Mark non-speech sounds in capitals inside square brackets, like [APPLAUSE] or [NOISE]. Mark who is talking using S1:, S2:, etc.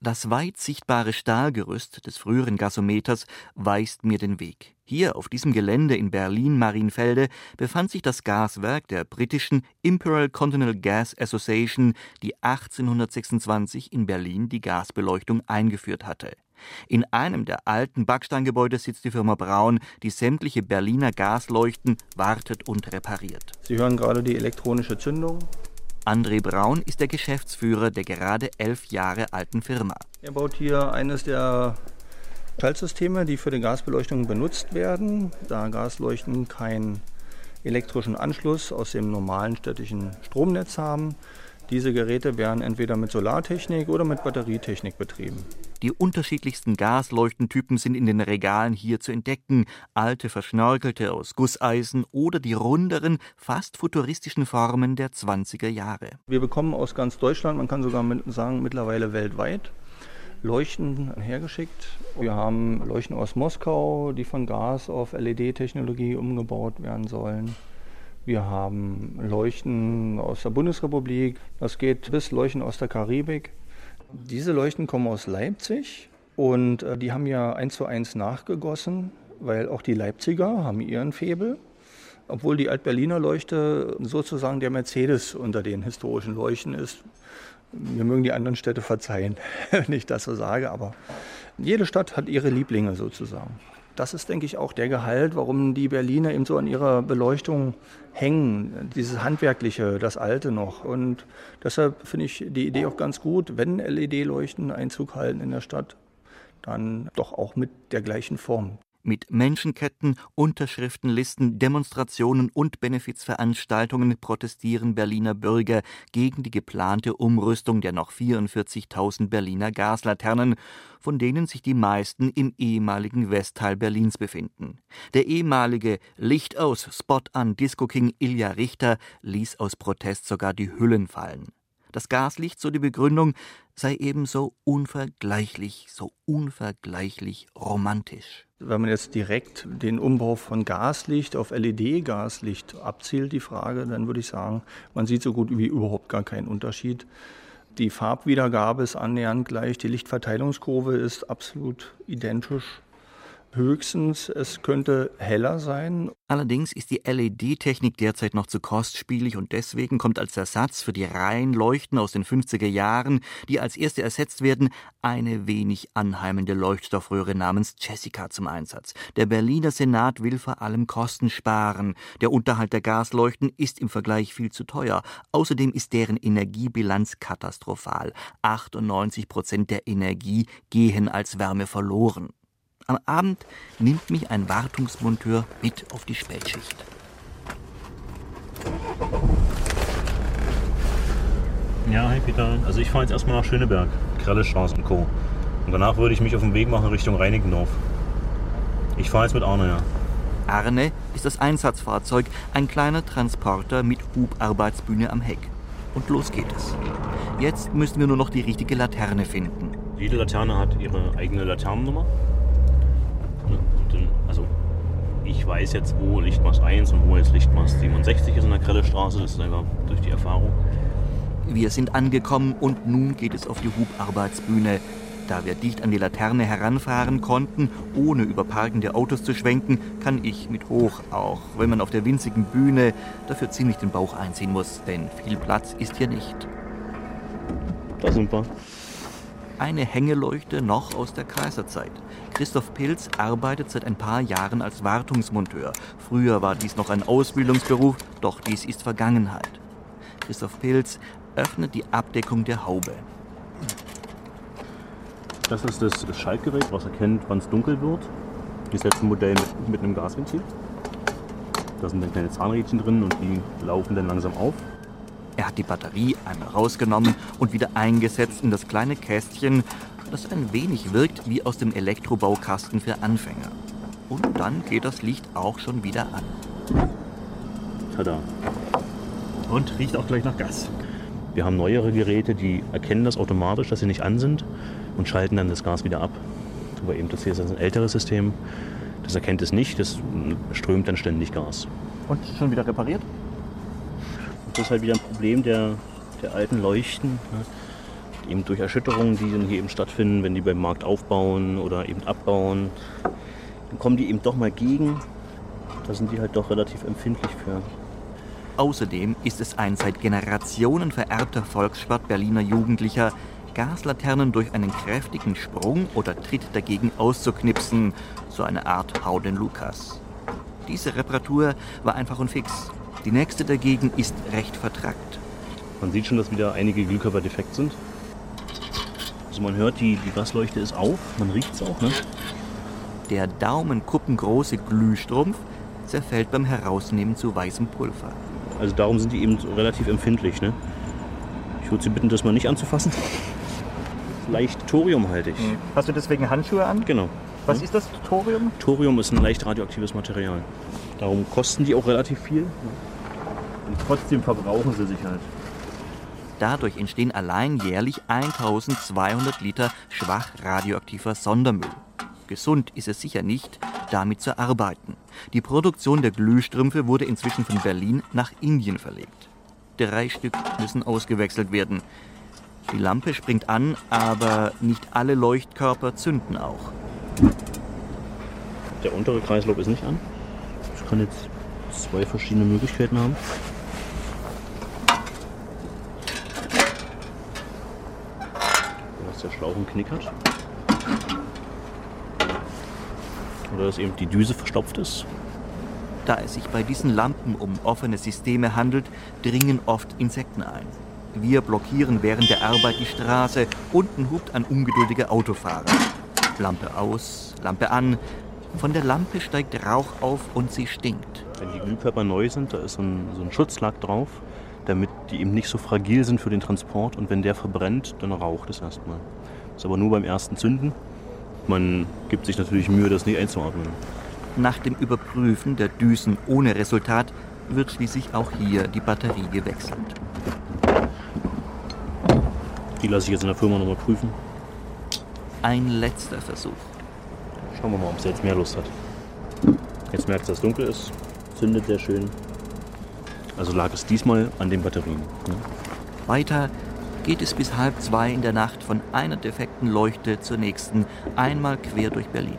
S1: Das weit sichtbare Stahlgerüst des früheren Gasometers weist mir den Weg. Hier auf diesem Gelände in Berlin-Marienfelde befand sich das Gaswerk der britischen Imperial Continental Gas Association, die 1826 in Berlin die Gasbeleuchtung eingeführt hatte. In einem der alten Backsteingebäude sitzt die Firma Braun, die sämtliche Berliner Gasleuchten wartet und repariert.
S2: Sie hören gerade die elektronische Zündung.
S1: André Braun ist der Geschäftsführer der gerade elf Jahre alten Firma.
S2: Er baut hier eines der Schaltsysteme, die für die Gasbeleuchtung benutzt werden, da Gasleuchten keinen elektrischen Anschluss aus dem normalen städtischen Stromnetz haben. Diese Geräte werden entweder mit Solartechnik oder mit Batterietechnik betrieben.
S1: Die unterschiedlichsten Gasleuchtentypen sind in den Regalen hier zu entdecken. Alte verschnörkelte aus Gusseisen oder die runderen, fast futuristischen Formen der 20er Jahre.
S2: Wir bekommen aus ganz Deutschland, man kann sogar sagen mittlerweile weltweit, Leuchten hergeschickt. Wir haben Leuchten aus Moskau, die von Gas auf LED-Technologie umgebaut werden sollen. Wir haben Leuchten aus der Bundesrepublik. Das geht bis Leuchten aus der Karibik. Diese Leuchten kommen aus Leipzig und äh, die haben ja eins zu eins nachgegossen, weil auch die Leipziger haben ihren Febel. Obwohl die Altberliner Leuchte sozusagen der Mercedes unter den historischen Leuchten ist. Mir mögen die anderen Städte verzeihen, [LAUGHS] wenn ich das so sage, aber jede Stadt hat ihre Lieblinge sozusagen das ist, denke ich, auch der Gehalt, warum die Berliner eben so an ihrer Beleuchtung hängen. Dieses Handwerkliche, das Alte noch. Und deshalb finde ich die Idee auch ganz gut, wenn LED-Leuchten Einzug halten in der Stadt, dann doch auch mit der gleichen Form
S1: mit Menschenketten, Unterschriftenlisten, Demonstrationen und Benefizveranstaltungen protestieren Berliner Bürger gegen die geplante Umrüstung der noch 44.000 Berliner Gaslaternen, von denen sich die meisten im ehemaligen Westteil Berlins befinden. Der ehemalige Licht aus Spot an Disco King Ilja Richter ließ aus Protest sogar die Hüllen fallen. Das Gaslicht, so die Begründung, sei ebenso unvergleichlich, so unvergleichlich romantisch.
S2: Wenn man jetzt direkt den Umbau von Gaslicht auf LED-Gaslicht abzielt, die Frage, dann würde ich sagen, man sieht so gut wie überhaupt gar keinen Unterschied. Die Farbwiedergabe ist annähernd gleich, die Lichtverteilungskurve ist absolut identisch. Höchstens, es könnte heller sein.
S1: Allerdings ist die LED-Technik derzeit noch zu kostspielig und deswegen kommt als Ersatz für die Reihenleuchten aus den 50er Jahren, die als erste ersetzt werden, eine wenig anheimende Leuchtstoffröhre namens Jessica zum Einsatz. Der Berliner Senat will vor allem Kosten sparen. Der Unterhalt der Gasleuchten ist im Vergleich viel zu teuer. Außerdem ist deren Energiebilanz katastrophal. 98 Prozent der Energie gehen als Wärme verloren. Am Abend nimmt mich ein Wartungsmonteur mit auf die Spätschicht.
S3: Ja, hi Peter. Also ich fahre jetzt erstmal nach Schöneberg, Krellestraße und Co. Und danach würde ich mich auf den Weg machen Richtung Reinickendorf. Ich fahre jetzt mit Arne, ja.
S1: Arne ist das Einsatzfahrzeug, ein kleiner Transporter mit Hubarbeitsbühne am Heck. Und los geht es. Jetzt müssen wir nur noch die richtige Laterne finden.
S3: Jede Laterne hat ihre eigene Laternennummer. Also ich weiß jetzt, wo Lichtmast 1 und wo jetzt Lichtmast 67 ist in der Krellestraße. Das ist einfach durch die Erfahrung.
S1: Wir sind angekommen und nun geht es auf die Hubarbeitsbühne. Da wir dicht an die Laterne heranfahren konnten, ohne über parkende Autos zu schwenken, kann ich mit hoch, auch wenn man auf der winzigen Bühne dafür ziemlich den Bauch einziehen muss, denn viel Platz ist hier nicht.
S3: Da sind wir.
S1: Eine Hängeleuchte noch aus der Kaiserzeit. Christoph Pilz arbeitet seit ein paar Jahren als Wartungsmonteur. Früher war dies noch ein Ausbildungsberuf, doch dies ist Vergangenheit. Christoph Pilz öffnet die Abdeckung der Haube.
S3: Das ist das Schaltgerät, was erkennt, wann es dunkel wird. Das letzte Modell mit, mit einem Gasventil. Da sind dann kleine Zahnrädchen drin und die laufen dann langsam auf.
S1: Er hat die Batterie einmal rausgenommen und wieder eingesetzt in das kleine Kästchen, das ein wenig wirkt wie aus dem Elektrobaukasten für Anfänger. Und dann geht das Licht auch schon wieder an.
S3: Tada. Und riecht auch gleich nach Gas. Wir haben neuere Geräte, die erkennen das automatisch, dass sie nicht an sind und schalten dann das Gas wieder ab. Aber eben das hier ist ein älteres System. Das erkennt es nicht, das strömt dann ständig Gas.
S1: Und schon wieder repariert?
S3: Das ist halt wieder ein Problem der, der alten Leuchten. Ne? eben durch Erschütterungen, die dann hier eben stattfinden, wenn die beim Markt aufbauen oder eben abbauen, dann kommen die eben doch mal gegen. Da sind die halt doch relativ empfindlich für.
S1: Außerdem ist es ein seit Generationen vererbter Volkssport Berliner Jugendlicher, Gaslaternen durch einen kräftigen Sprung oder Tritt dagegen auszuknipsen, so eine Art Hau den Lukas. Diese Reparatur war einfach und fix. Die nächste dagegen ist recht vertrackt.
S3: Man sieht schon, dass wieder einige Glühkörper defekt sind. Also man hört, die, die Gasleuchte ist auf, man riecht es auch. Ne?
S1: Der daumenkuppengroße Glühstrumpf zerfällt beim Herausnehmen zu weißem Pulver.
S3: Also darum sind die eben relativ empfindlich. Ne? Ich würde Sie bitten, das mal nicht anzufassen. Leicht thoriumhaltig.
S1: Hm. Hast du deswegen Handschuhe an?
S3: Genau.
S1: Was ist das Thorium?
S3: Thorium ist ein leicht radioaktives Material. Darum kosten die auch relativ viel. Und trotzdem verbrauchen sie sich halt.
S1: Dadurch entstehen allein jährlich 1200 Liter schwach radioaktiver Sondermüll. Gesund ist es sicher nicht, damit zu arbeiten. Die Produktion der Glühstrümpfe wurde inzwischen von Berlin nach Indien verlegt. Drei Stück müssen ausgewechselt werden. Die Lampe springt an, aber nicht alle Leuchtkörper zünden auch.
S3: Der untere Kreislauf ist nicht an. Ich kann jetzt zwei verschiedene Möglichkeiten haben. Dass der Schlauch einen Knick hat. Oder dass eben die Düse verstopft ist.
S1: Da es sich bei diesen Lampen um offene Systeme handelt, dringen oft Insekten ein. Wir blockieren während der Arbeit die Straße. Unten hupt ein ungeduldiger Autofahrer. Lampe aus, Lampe an. Von der Lampe steigt Rauch auf und sie stinkt.
S3: Wenn die Glühkörper neu sind, da ist so ein, so ein Schutzlack drauf, damit die eben nicht so fragil sind für den Transport. Und wenn der verbrennt, dann raucht es erstmal. Das ist aber nur beim ersten Zünden. Man gibt sich natürlich Mühe, das nicht einzuatmen.
S1: Nach dem Überprüfen der Düsen ohne Resultat wird schließlich auch hier die Batterie gewechselt.
S3: Die lasse ich jetzt in der Firma nochmal prüfen.
S1: Ein letzter Versuch.
S3: Schauen wir mal, ob sie jetzt mehr Lust hat. Jetzt merkt sie, dass es dunkel ist. Zündet sehr schön. Also lag es diesmal an den Batterien. Ne?
S1: Weiter geht es bis halb zwei in der Nacht von einer defekten Leuchte zur nächsten, einmal quer durch Berlin.